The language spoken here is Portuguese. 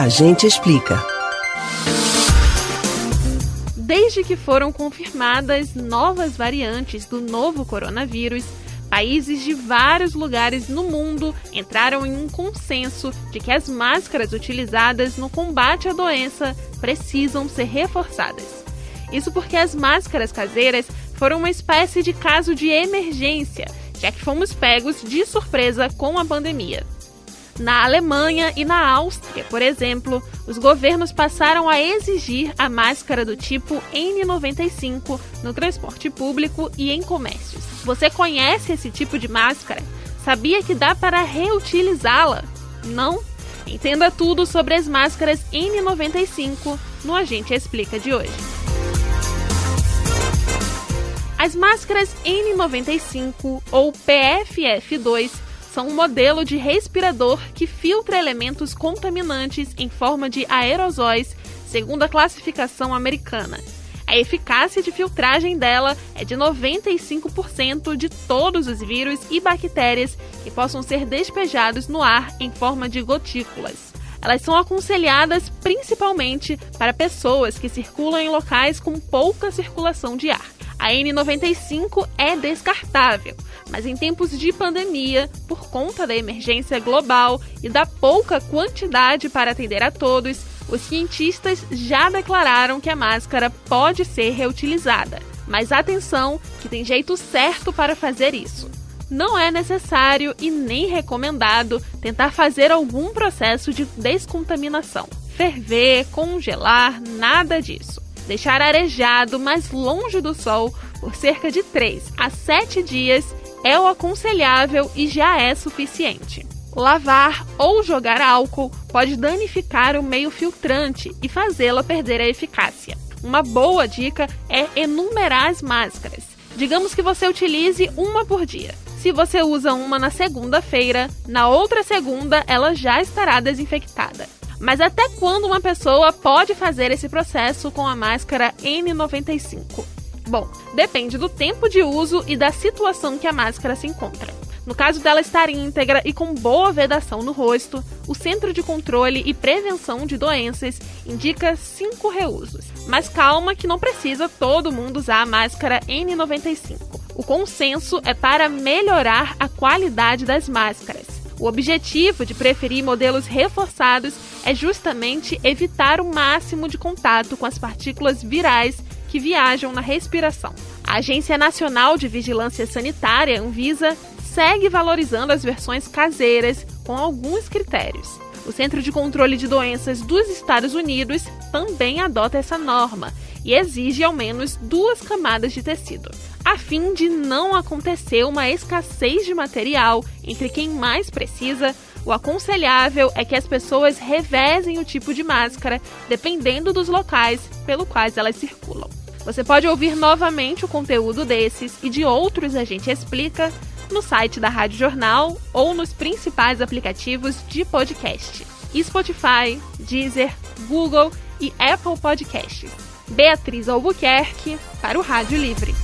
A gente explica. Desde que foram confirmadas novas variantes do novo coronavírus, países de vários lugares no mundo entraram em um consenso de que as máscaras utilizadas no combate à doença precisam ser reforçadas. Isso porque as máscaras caseiras foram uma espécie de caso de emergência, já que fomos pegos de surpresa com a pandemia. Na Alemanha e na Áustria, por exemplo, os governos passaram a exigir a máscara do tipo N95 no transporte público e em comércios. Você conhece esse tipo de máscara? Sabia que dá para reutilizá-la? Não? Entenda tudo sobre as máscaras N95 no Agente Explica de hoje. As máscaras N95 ou PFF2 são um modelo de respirador que filtra elementos contaminantes em forma de aerosóis, segundo a classificação americana. A eficácia de filtragem dela é de 95% de todos os vírus e bactérias que possam ser despejados no ar em forma de gotículas. Elas são aconselhadas principalmente para pessoas que circulam em locais com pouca circulação de ar. A N95 é descartável, mas em tempos de pandemia, por conta da emergência global e da pouca quantidade para atender a todos, os cientistas já declararam que a máscara pode ser reutilizada. Mas atenção, que tem jeito certo para fazer isso. Não é necessário e nem recomendado tentar fazer algum processo de descontaminação. Ferver, congelar, nada disso deixar arejado mais longe do sol por cerca de 3 a 7 dias é o aconselhável e já é suficiente. Lavar ou jogar álcool pode danificar o meio filtrante e fazê-la perder a eficácia. Uma boa dica é enumerar as máscaras. Digamos que você utilize uma por dia. Se você usa uma na segunda-feira, na outra segunda ela já estará desinfectada. Mas até quando uma pessoa pode fazer esse processo com a máscara N95? Bom, depende do tempo de uso e da situação que a máscara se encontra. No caso dela estar íntegra e com boa vedação no rosto, o Centro de Controle e Prevenção de Doenças indica cinco reusos. Mas calma que não precisa todo mundo usar a máscara N95. O consenso é para melhorar a qualidade das máscaras. O objetivo de preferir modelos reforçados é justamente evitar o máximo de contato com as partículas virais que viajam na respiração. A Agência Nacional de Vigilância Sanitária, Anvisa, segue valorizando as versões caseiras com alguns critérios. O Centro de Controle de Doenças dos Estados Unidos também adota essa norma e exige ao menos duas camadas de tecido a fim de não acontecer uma escassez de material entre quem mais precisa. O aconselhável é que as pessoas revezem o tipo de máscara dependendo dos locais pelo quais elas circulam. Você pode ouvir novamente o conteúdo desses e de outros a gente explica no site da Rádio Jornal ou nos principais aplicativos de podcast: Spotify, Deezer, Google e Apple Podcasts. Beatriz Albuquerque para o Rádio Livre.